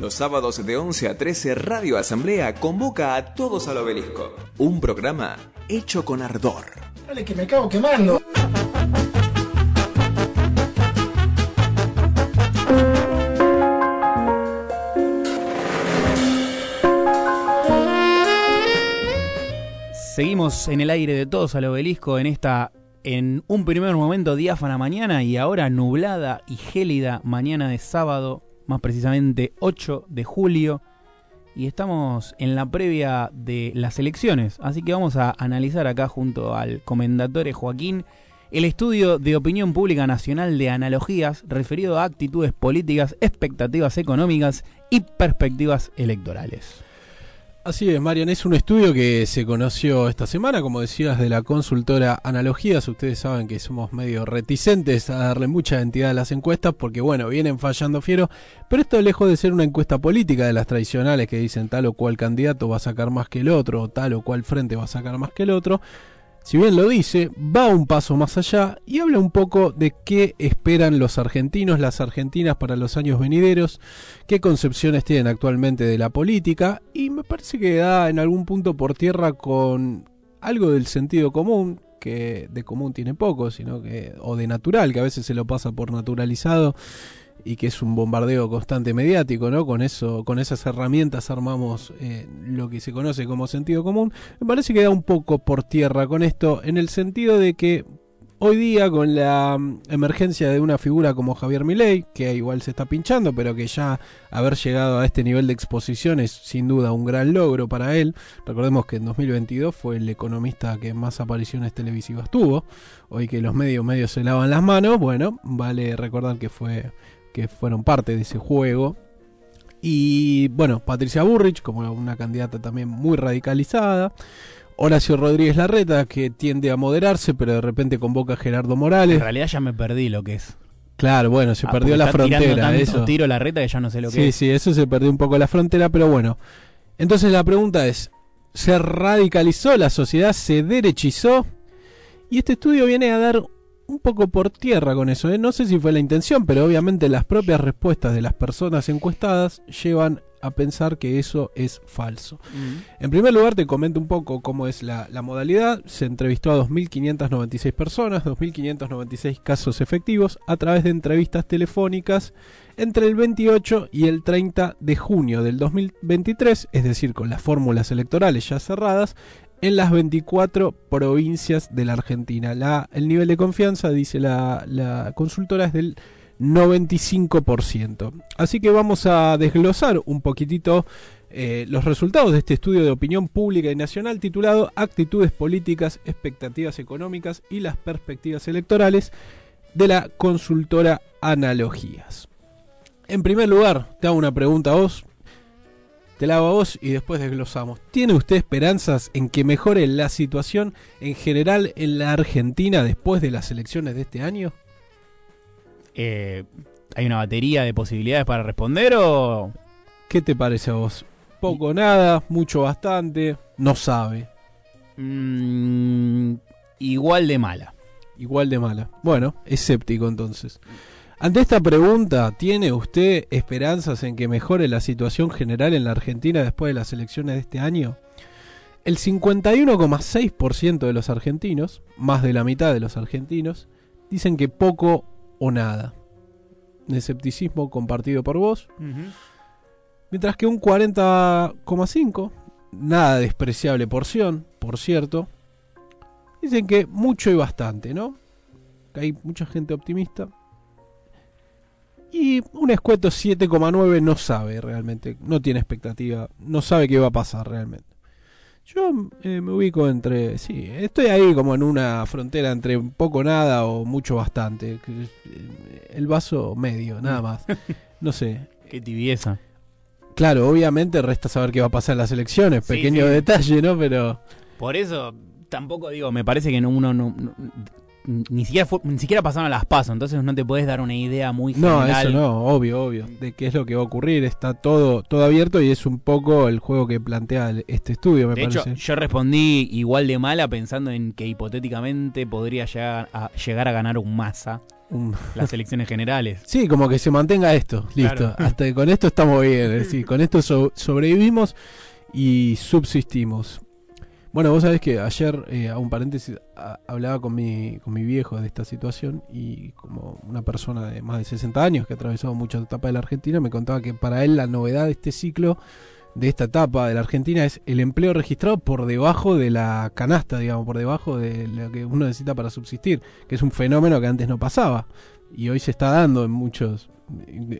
Los sábados de 11 a 13 Radio Asamblea convoca a todos al obelisco. Un programa hecho con ardor. Dale que me cago quemando. Seguimos en el aire de todos al obelisco en esta, en un primer momento diáfana mañana y ahora nublada y gélida mañana de sábado, más precisamente 8 de julio. Y estamos en la previa de las elecciones, así que vamos a analizar acá junto al comendatore Joaquín el estudio de opinión pública nacional de analogías referido a actitudes políticas, expectativas económicas y perspectivas electorales. Así es, Marian, es un estudio que se conoció esta semana, como decías, de la consultora Analogías. Ustedes saben que somos medio reticentes a darle mucha entidad a las encuestas porque, bueno, vienen fallando fiero, pero esto lejos de ser una encuesta política de las tradicionales que dicen tal o cual candidato va a sacar más que el otro, o tal o cual frente va a sacar más que el otro, si bien lo dice, va un paso más allá y habla un poco de qué esperan los argentinos, las argentinas para los años venideros, qué concepciones tienen actualmente de la política y me parece que da en algún punto por tierra con algo del sentido común, que de común tiene poco, sino que o de natural, que a veces se lo pasa por naturalizado y que es un bombardeo constante mediático, ¿no? Con eso, con esas herramientas armamos eh, lo que se conoce como sentido común. Me parece que da un poco por tierra con esto, en el sentido de que hoy día con la mm, emergencia de una figura como Javier Milei, que igual se está pinchando, pero que ya haber llegado a este nivel de exposición es sin duda un gran logro para él. Recordemos que en 2022 fue el economista que más apariciones televisivas tuvo. Hoy que los medios medios se lavan las manos, bueno, vale recordar que fue que fueron parte de ese juego. Y bueno, Patricia Burrich, como una candidata también muy radicalizada. Horacio Rodríguez Larreta, que tiende a moderarse, pero de repente convoca a Gerardo Morales. En realidad ya me perdí lo que es. Claro, bueno, se Ah, perdió la frontera. Eso. tiro la reta que ya no sé lo que Sí, es. sí, eso se perdió un poco la frontera, pero bueno. Entonces la pregunta es, ¿se radicalizó la sociedad? ¿Se derechizó? Y este estudio viene a dar un poco por tierra con eso. ¿eh? No sé si fue la intención, pero obviamente las propias respuestas de las personas encuestadas llevan a pensar que eso es falso. Mm. En primer lugar, te comento un poco cómo es la, la modalidad. Se entrevistó a 2.596 personas, 2.596 casos efectivos, a través de entrevistas telefónicas entre el 28 y el 30 de junio del 2023, es decir, con las fórmulas electorales ya cerradas, en las 24 provincias de la Argentina. El nivel de confianza, dice la, la consultora, es del 95%. Así que vamos a desglosar un poquitito eh, los resultados de este estudio de opinión pública y nacional titulado Actitudes políticas, expectativas económicas y las perspectivas electorales de la consultora Analogías. En primer lugar, te hago una pregunta a vos, te la hago a vos y después desglosamos. ¿Tiene usted esperanzas en que mejore la situación en general en la Argentina después de las elecciones de este año? Eh, ¿Hay una batería de posibilidades para responder o...? ¿Qué te parece a vos? Poco, nada, mucho, bastante, no sabe. Mm, igual de mala. Igual de mala. Bueno, escéptico entonces. Ante esta pregunta, ¿tiene usted esperanzas en que mejore la situación general en la Argentina después de las elecciones de este año? El 51,6% de los argentinos, más de la mitad de los argentinos, dicen que poco o nada. Un escepticismo compartido por vos. Mientras que un 40,5, nada despreciable porción, por cierto, dicen que mucho y bastante, ¿no? Que hay mucha gente optimista. Y un escueto 7,9 no sabe realmente, no tiene expectativa, no sabe qué va a pasar realmente. Yo eh, me ubico entre, sí, estoy ahí como en una frontera entre un poco nada o mucho bastante. eh, El vaso medio, nada más. No sé. Qué tibieza. Claro, obviamente resta saber qué va a pasar en las elecciones, pequeño sí. detalle, ¿no? Pero Por eso, tampoco digo, me parece que no- uno no, no- ni siquiera fu- ni siquiera pasaron a las pasos, entonces no te podés dar una idea muy No, general. eso no, obvio, obvio. De qué es lo que va a ocurrir. Está todo, todo abierto y es un poco el juego que plantea el- este estudio, me De hecho, parece. yo respondí igual de mala pensando en que hipotéticamente podría llegar a, llegar a ganar un masa. Las elecciones generales. Sí, como que se mantenga esto, listo. Claro. Hasta que con esto estamos bien, es decir, con esto so- sobrevivimos y subsistimos. Bueno, vos sabés que ayer, eh, a un paréntesis, hablaba con mi, con mi viejo de esta situación y como una persona de más de 60 años que ha atravesado muchas etapas de la Argentina, me contaba que para él la novedad de este ciclo, de esta etapa de la Argentina, es el empleo registrado por debajo de la canasta, digamos, por debajo de lo que uno necesita para subsistir, que es un fenómeno que antes no pasaba y hoy se está dando en muchos...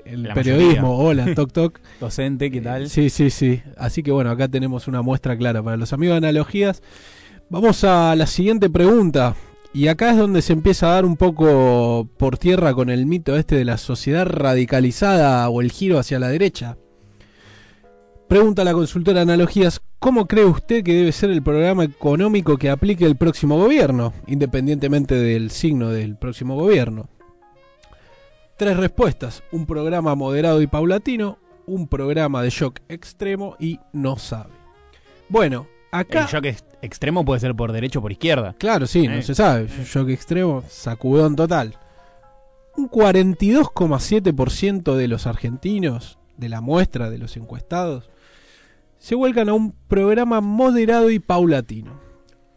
El La periodismo, hola, toc toc. Docente, ¿qué tal? Sí, sí, sí. Así que bueno, acá tenemos una muestra clara para los amigos de analogías. Vamos a la siguiente pregunta. Y acá es donde se empieza a dar un poco por tierra con el mito este de la sociedad radicalizada o el giro hacia la derecha. Pregunta la consultora Analogías, ¿cómo cree usted que debe ser el programa económico que aplique el próximo gobierno, independientemente del signo del próximo gobierno? Tres respuestas, un programa moderado y paulatino, un programa de shock extremo y no sabe. Bueno, acá... El shock ex- extremo puede ser por derecho o por izquierda. Claro, sí, no Eh. se sabe. Shock extremo, sacudón total. Un 42,7% de los argentinos, de la muestra de los encuestados, se vuelcan a un programa moderado y paulatino.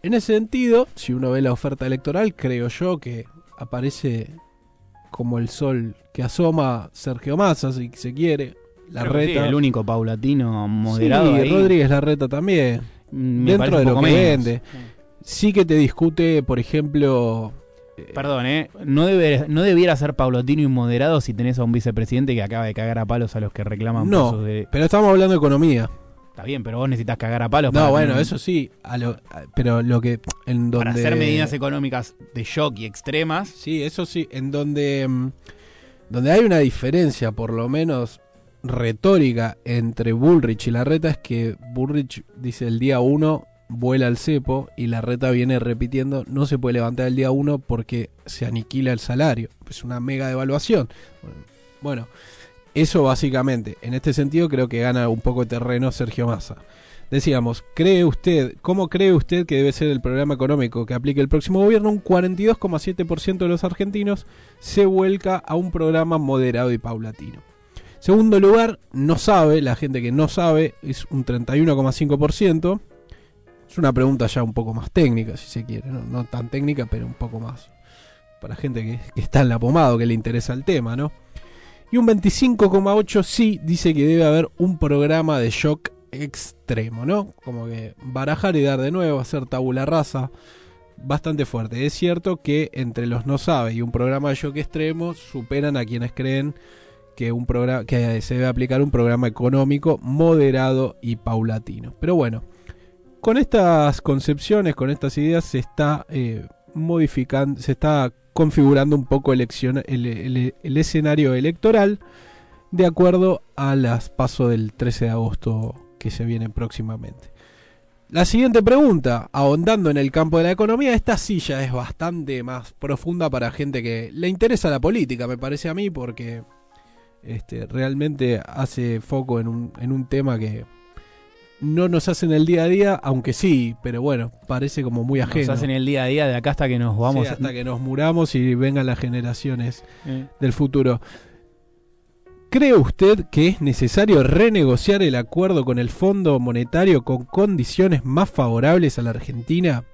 En ese sentido, si uno ve la oferta electoral, creo yo que aparece como el sol que asoma Sergio Massa, si se quiere. La Creo que sí, reta. el único paulatino moderado. Sí, ahí, Rodríguez Larreta también. mm, me dentro de lo que menos. vende. Sí que te discute, por ejemplo. eh, Perdón, ¿eh? No, debe, no debiera ser paulatino y moderado si tenés a un vicepresidente que acaba de cagar a palos a los que reclaman No, de- pero estamos hablando de economía. Está bien, pero vos necesitas cagar a palos para, No, bueno, tener- eso sí, a lo- a- pero lo que en donde para hacer medidas económicas de shock y extremas. Sí, eso sí, en donde mm, donde hay una diferencia, por lo menos retórica entre Bullrich y Larreta es que Bullrich dice el día uno vuela al cepo y Larreta viene repitiendo no se puede levantar el día uno porque se aniquila el salario. Es una mega devaluación. Bueno, eso básicamente. En este sentido creo que gana un poco de terreno Sergio Massa. Decíamos, ¿cree usted, cómo cree usted que debe ser el programa económico que aplique el próximo gobierno? Un 42,7% de los argentinos se vuelca a un programa moderado y paulatino. Segundo lugar, no sabe, la gente que no sabe es un 31,5%. Es una pregunta ya un poco más técnica, si se quiere, no, tan técnica, pero un poco más para gente que, que está en la pomada que le interesa el tema, ¿no? Y un 25,8% sí dice que debe haber un programa de shock extremo, ¿no? Como que barajar y dar de nuevo, hacer tabula rasa, bastante fuerte. Es cierto que entre los no sabe y un programa de shock extremo superan a quienes creen que un programa que se debe aplicar un programa económico moderado y paulatino. Pero bueno, con estas concepciones, con estas ideas se está eh, modificando, se está configurando un poco el, escenario electoral de acuerdo a las pasos del 13 de agosto que se viene próximamente. La siguiente pregunta, ahondando en el campo de la economía, esta silla es bastante más profunda para gente que le interesa la política, me parece a mí, porque este, realmente hace foco en un, en un tema que no nos hace en el día a día, aunque sí, pero bueno, parece como muy Nos ajeno. hacen el día a día de acá hasta que nos vamos. Sí, hasta que nos muramos y vengan las generaciones Eh, del futuro. ¿Cree usted que es necesario renegociar el acuerdo con el Fondo Monetario con condiciones más favorables a la Argentina?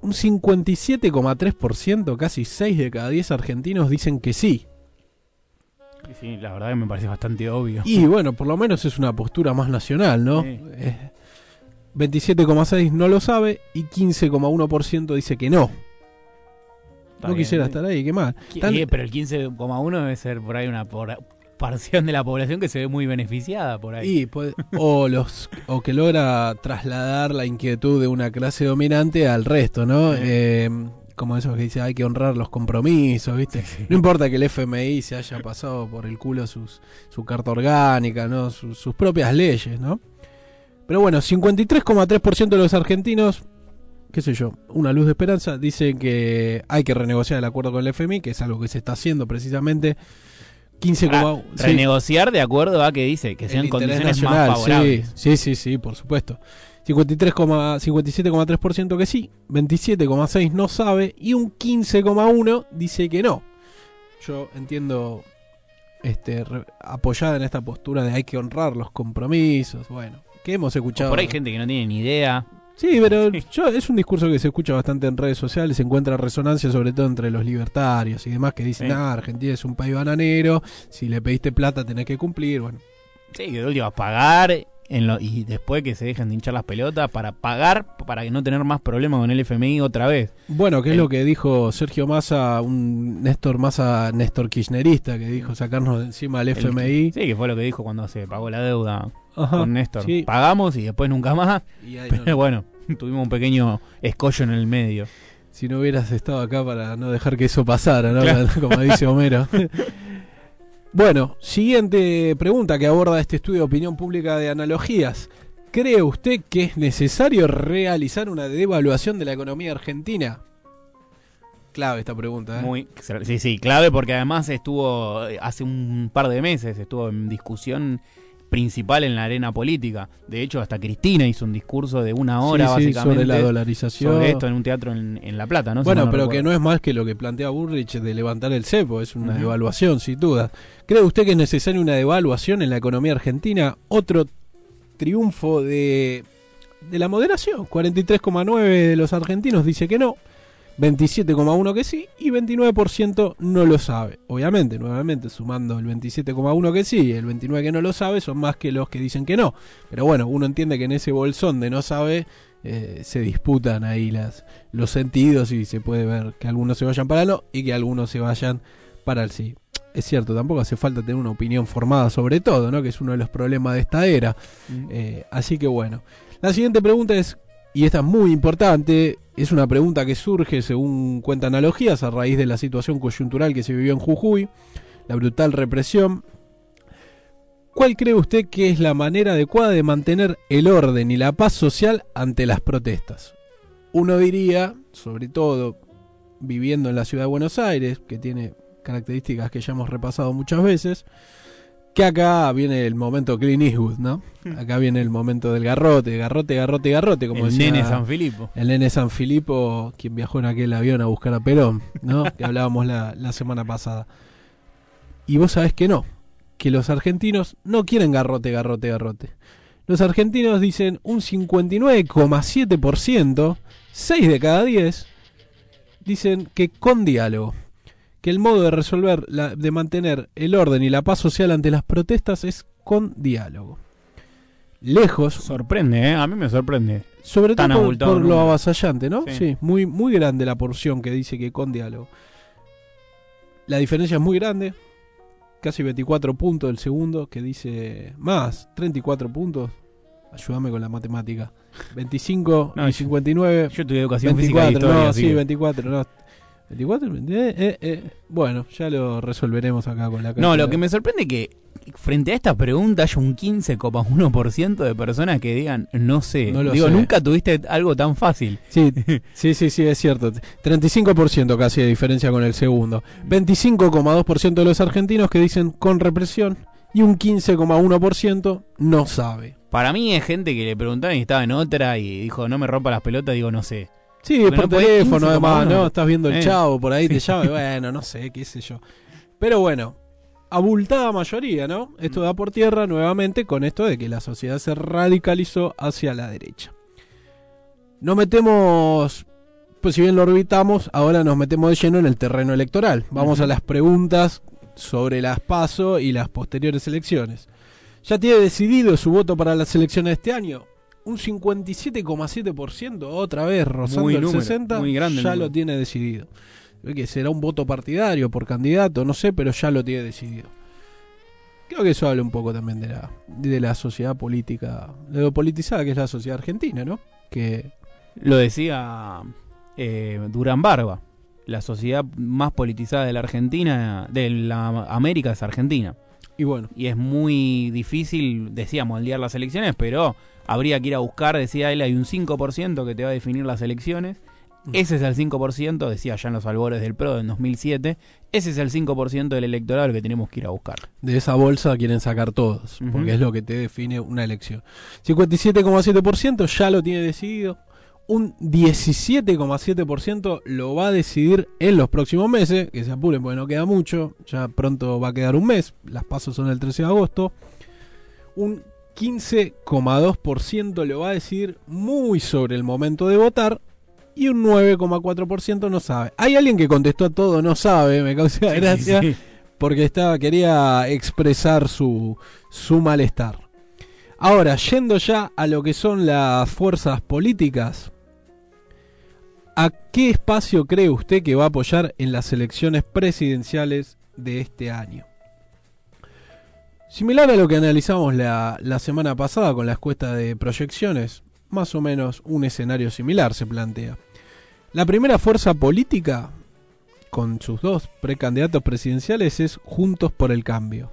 Un 57,3%, casi 6 de cada 10 argentinos dicen que sí. Sí, la verdad que me parece bastante obvio. Y bueno, por lo menos es una postura más nacional, ¿no? Sí. Eh, 27,6 no lo sabe y 15,1% dice que no. Está no bien, quisiera sí. estar ahí, qué mal. Tan- eh, pero el 15,1 debe ser por ahí una por- porción de la población que se ve muy beneficiada por ahí. Y o los o que logra trasladar la inquietud de una clase dominante al resto, ¿no? Sí. Eh, como eso que dice hay que honrar los compromisos, ¿viste? No importa que el FMI se haya pasado por el culo sus, su carta orgánica, ¿no? Sus, sus propias leyes, ¿no? Pero bueno, 53,3% de los argentinos, qué sé yo, una luz de esperanza, dicen que hay que renegociar el acuerdo con el FMI, que es algo que se está haciendo precisamente. 15, Ah, sí. renegociar de acuerdo a que dice que sean condiciones nacional, más favorables. Sí, sí, sí, por supuesto. 53,- 57,3% que sí, 27,6% no sabe y un 15,1% dice que no. Yo entiendo este, re- apoyada en esta postura de hay que honrar los compromisos, bueno, que hemos escuchado. Por ahí hay gente que no tiene ni idea. Sí, pero yo, es un discurso que se escucha bastante en redes sociales, se encuentra resonancia sobre todo entre los libertarios y demás que dicen, Sí. ah, Argentina es un país bananero, si le pediste plata tenés que cumplir, bueno. Sí, que de última pagar en lo- y después que se dejen de hinchar las pelotas para pagar para que no tener más problemas con el FMI otra vez. Bueno, que es El- lo que dijo Sergio Massa, un Néstor Massa, Néstor Kirchnerista, que dijo sacarnos de encima al El- FMI. sí, que fue lo que dijo cuando se pagó la deuda Ajá, con Néstor. sí. Pagamos y después nunca más. No- Pero bueno, tuvimos un pequeño escollo en el medio. si no hubieras estado acá para no dejar que eso pasara, ¿no? Claro. Como dice Homero. bueno, siguiente pregunta que aborda este estudio de opinión pública de analogías. ¿Cree usted que es necesario realizar una devaluación de la economía argentina? Clave esta pregunta, ¿eh? Muy, sí, sí, clave porque además estuvo eh, hace un par de meses, estuvo en discusión principal en la arena política. De hecho, hasta Cristina hizo un discurso de una hora Sí, sí, básicamente sobre la dolarización. sobre esto en un teatro en, en La Plata, ¿no? Bueno, no pero que no es más que lo que plantea Burrich de levantar el cepo, es una devaluación, sin duda. ¿Cree usted que es necesaria una devaluación en la economía argentina? Otro triunfo de, de la moderación. 43,9 de los argentinos dice que no, 27,1 que sí y 29% no lo sabe. Obviamente, nuevamente sumando el 27,1 que sí y el 29 que no lo sabe son más que los que dicen que no. Pero bueno, uno entiende que en ese bolsón de no sabe eh, se disputan ahí las, los sentidos y se puede ver que algunos se vayan para el no y que algunos se vayan para el sí. Es cierto, tampoco hace falta tener una opinión formada sobre todo, ¿no? Que es uno de los problemas de esta era. Mm. Eh, así que bueno. La siguiente pregunta es, y esta es muy importante, es una pregunta que surge según cuenta analogías a raíz de la situación coyuntural que se vivió en Jujuy, la brutal represión. ¿Cuál cree usted que es la manera adecuada de mantener el orden y la paz social ante las protestas? Uno diría, sobre todo viviendo en la ciudad de Buenos Aires, que tiene características que ya hemos repasado muchas veces, que acá viene el momento Clint Eastwood, ¿no? Acá viene el momento del garrote, garrote, garrote, garrote, como el decía nene San Filipo. el nene San Filipo, quien viajó en aquel avión a buscar a Perón, ¿no? que hablábamos la, la semana pasada. Y vos sabés que no, que los argentinos no quieren garrote, garrote, garrote. Los argentinos dicen un 59,7%, 6 de cada 10, dicen que con diálogo. Que el modo de resolver, la- de mantener el orden y la paz social ante las protestas es con diálogo. Lejos, Sorprende, ¿eh? A mí me sorprende. sobre Tan todo por, lo avasallante, ¿no? Sí. Sí, muy, muy grande la porción que dice que con diálogo. La diferencia es muy grande. Casi 24 puntos el segundo, que dice más, 34 puntos. Ayúdame con la matemática. 25 No, y yo- 59. Yo tuve educación física y 24, historia, no, sí, que- 24, no. 24, eh, eh, eh. Bueno, ya lo resolveremos acá con la No, lo que me sorprende es que frente a esta pregunta haya un 15,1% de personas que digan no sé. No Digo, sé. nunca tuviste algo tan fácil. Sí, sí, sí, sí, es cierto. 35% casi de diferencia con el segundo. 25,2% de los argentinos que dicen con represión y un 15,1% no sabe. Para mí es gente que le preguntaron y estaba en otra y dijo no me rompa las pelotas, digo no sé. Sí, por no teléfono 15,1. además, ¿no? Estás viendo el Eh. chavo por ahí, te llama y bueno, no sé, qué sé yo. Pero bueno, abultada mayoría, ¿no? Esto da por tierra nuevamente con esto de que la sociedad se radicalizó hacia la derecha. Nos metemos, pues si bien lo orbitamos, ahora nos metemos de lleno en el terreno electoral. Vamos a las preguntas sobre las PASO y las posteriores elecciones. ¿Ya tiene decidido su voto para las elecciones de este año? Un 57,7%, otra vez rozando Muy el número, 60%, muy grande ya lo tiene decidido. Que será un voto partidario por candidato, no sé, pero ya lo tiene decidido. Creo que eso habla un poco también de la, de la sociedad política, de lo politizada que es la sociedad argentina, ¿no? Que Lo decía eh, Durán Barba. La sociedad más politizada de la Argentina, de la América es Argentina. y bueno, Y es muy difícil, decía, moldear las elecciones, pero habría que ir a buscar, decía él, hay un 5% que te va a definir las elecciones. Ese es el 5%, decía ya en los albores del PRO en 2007. Ese es el 5% del electorado que tenemos que ir a buscar. De esa bolsa quieren sacar todos, porque es lo que te define una elección. 57,7% ya lo tiene decidido. Un 17,7% lo va a decidir en los próximos meses, que se apuren porque no queda mucho, ya pronto va a quedar un mes, las pasos son el 13 de agosto. Un 15,2% lo va a decidir muy sobre el momento de votar y un 9,4% no sabe. Hay alguien que contestó a todo no sabe, me causa gracia sí. porque estaba, quería expresar su, su malestar. Ahora, yendo ya a lo que son las fuerzas políticas, ¿a qué espacio cree usted que va a apoyar en las elecciones presidenciales de este año? Similar a lo que analizamos la, la semana pasada con la encuesta de proyecciones, más o menos un escenario similar se plantea. La primera fuerza política con sus dos precandidatos presidenciales es Juntos por el Cambio.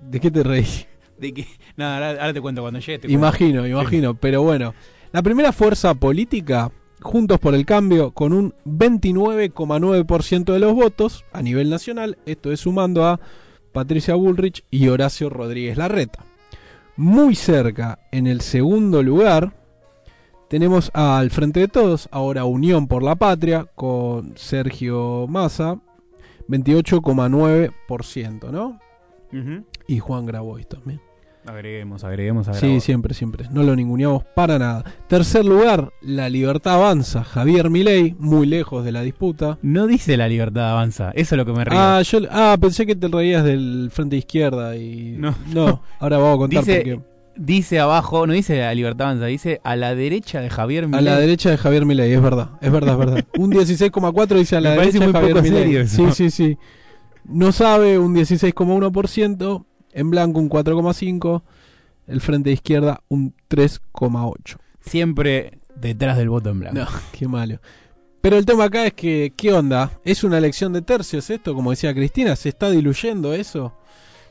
¿De qué te reís? De que, nada, ahora, ahora te cuento cuando llegue. te. Imagino, imagino, pero bueno. La primera fuerza política, Juntos por el Cambio, con un 29,9% de los votos a nivel nacional, esto es sumando a Patricia Bullrich y Horacio Rodríguez Larreta. Muy cerca, en el segundo lugar, tenemos al Frente de Todos, ahora Unión por la Patria, con Sergio Massa, 28,9%, ¿no? Ujú. Y Juan Grabois también. Agreguemos, agreguemos, Sí, agreguemos. siempre, siempre. No lo ninguneamos para nada. Tercer lugar, La Libertad Avanza, Javier Milei, muy lejos de la disputa. No dice la libertad avanza, eso es lo que me río. Ah, yo, ah, pensé que te reías del frente izquierda y... No. no ahora vamos a contar Dice- por qué. Dice abajo, no dice la libertad avanza, dice a la derecha de Javier A Milei. la derecha de Javier Milei, es verdad, es verdad, es verdad. Un 16,4 dice a la Me derecha de Javier Milei. Sí, sí, sí. No sabe, un 16,1%. En blanco, un 4,5%. El frente de izquierda, un 3,8%. Siempre detrás del voto en blanco. No, qué malo. Pero el tema acá es que, ¿qué onda? ¿Es una elección de tercios esto? Como decía Cristina, ¿se está diluyendo eso?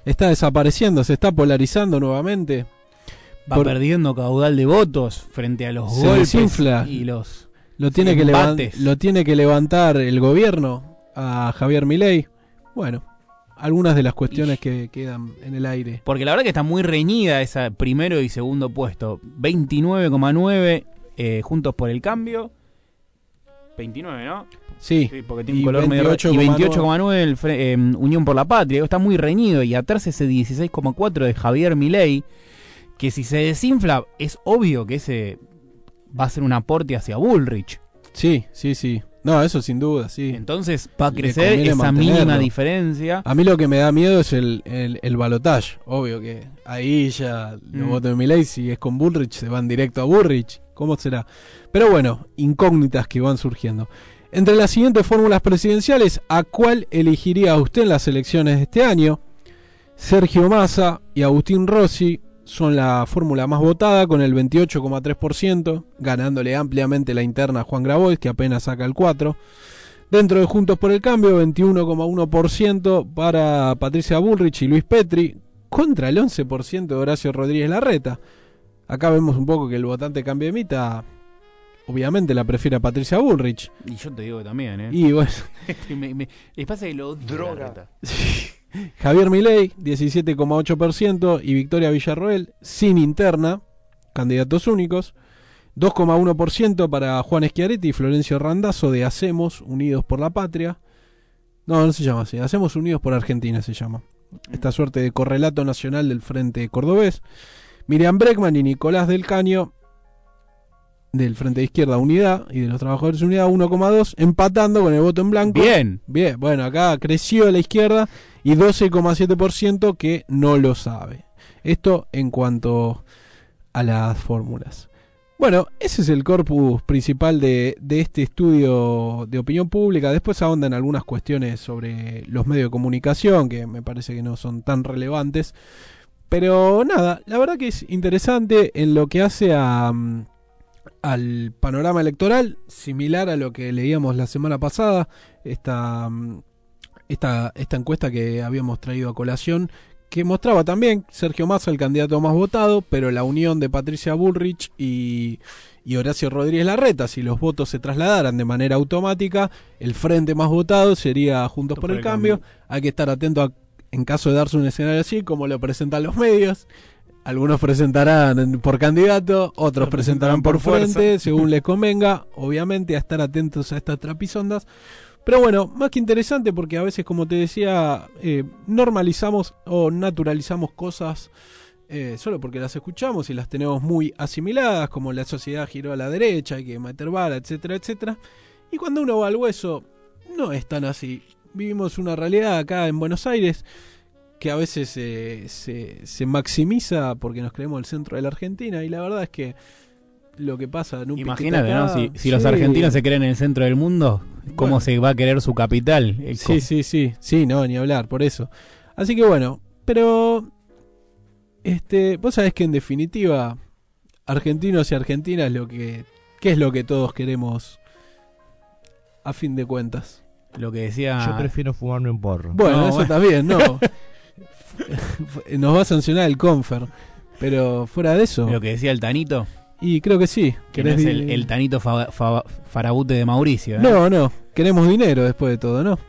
¿Está desapareciendo? ¿Se está polarizando nuevamente? Va Por- perdiendo caudal de votos frente a los Se golpes desinfla. y los ¿Lo tiene, que. ¿Lo tiene que levantar el gobierno a Javier Milei? Bueno, algunas de las cuestiones que quedan en el aire. Porque la verdad que está muy reñida esa primero y segundo puesto. 29,9 eh, Juntos por el Cambio. 29, ¿no? Sí, Sí, porque tiene Y un color medio... 28,9. Y 28,9 el fre- eh, Unión por la Patria. Está muy reñido. Y atrás ese 16,4 de Javier Milei. Que si se desinfla, es obvio que ese va a ser un aporte hacia Bullrich. sí, sí, sí. No, eso sin duda, sí. Entonces va a Y le crecer esa mantenerlo. mínima diferencia. A mí lo que me da miedo es el, el, el balotaje. Obvio que ahí ya Mm. votos de Milei, si es con Bullrich, se van directo a Bullrich. ¿Cómo será? Pero bueno, incógnitas que van surgiendo. Entre las siguientes fórmulas presidenciales, ¿a cuál elegiría usted en las elecciones de este año? Sergio Massa y Agustín Rossi son la fórmula más votada con el 28,3%, ganándole ampliamente la interna a Juan Grabois, que apenas saca el 4%. Dentro de Juntos por el Cambio, 21,1% para Patricia Bullrich y Luis Petri, contra el 11% de Horacio Rodríguez Larreta. Acá vemos un poco que el votante cambia de mitad. Obviamente la prefiere a Patricia Bullrich. Y yo te digo que también, ¿eh? Y bueno, me, me- les pasa que lo odio, Droga. Javier Milei, 17,8%, y Victoria Villarroel, sin interna, candidatos únicos. 2,1% para Juan Schiaretti y Florencio Randazzo de Hacemos Unidos por la Patria. No, no se llama así. Hacemos Unidos por Argentina se llama. Esta suerte de correlato nacional del Frente Cordobés. Miriam Breckman y Nicolás del Caño del Frente de Izquierda Unidad y de los Trabajadores Unidad 1,2 empatando con el voto en blanco. Bien. Bien, bueno, acá creció la izquierda y 12,7% que no lo sabe. Esto en cuanto a las fórmulas. Bueno, ese es el corpus principal de, este estudio de opinión pública. Después ahondan algunas cuestiones sobre los medios de comunicación que me parece que no son tan relevantes. Pero nada, la verdad que es interesante en lo que hace mm, al panorama electoral, similar a lo que leíamos la semana pasada, esta, mm, esta, esta encuesta que habíamos traído a colación, que mostraba también Sergio Massa el candidato más votado, pero la unión de Patricia Bullrich y, y Horacio Rodríguez Larreta, si los votos se trasladaran de manera automática, el frente más votado sería Juntos por, el, cambio. Hay que estar atento a, en caso de darse un escenario así, como lo presentan los medios. Algunos presentarán por candidato, otros presentarán por, frente, según les convenga. Obviamente, a estar atentos a estas trapisondas. Pero bueno, más que interesante porque a veces, como te decía, eh, normalizamos o naturalizamos cosas eh, solo porque las escuchamos y las tenemos muy asimiladas, como la sociedad giró a la derecha, hay que meter bala, etcétera, etcétera. Y cuando uno va al hueso, no es tan así. Vivimos una realidad acá en Buenos Aires que a veces se, se maximiza porque nos creemos el centro de la Argentina y la verdad es que lo que pasa en un Imagínate, ¿no? Si, los argentinos se creen en el centro del mundo, ¿cómo se va a querer su capital? Sí, sí, sí, sí, no, ni hablar, por eso. Así que bueno, pero este, vos sabés que en definitiva argentinos y argentinas lo que qué es lo que todos queremos a fin de cuentas. Lo que decía Yo prefiero fumarme un porro. Bueno, eso también, no. Nos va a sancionar el Confer, pero fuera de eso. Lo que decía el Tanito. Y creo que sí. Que no es el, Tanito Farabute de Mauricio. ¿eh? No, no. Queremos dinero después de todo, ¿no?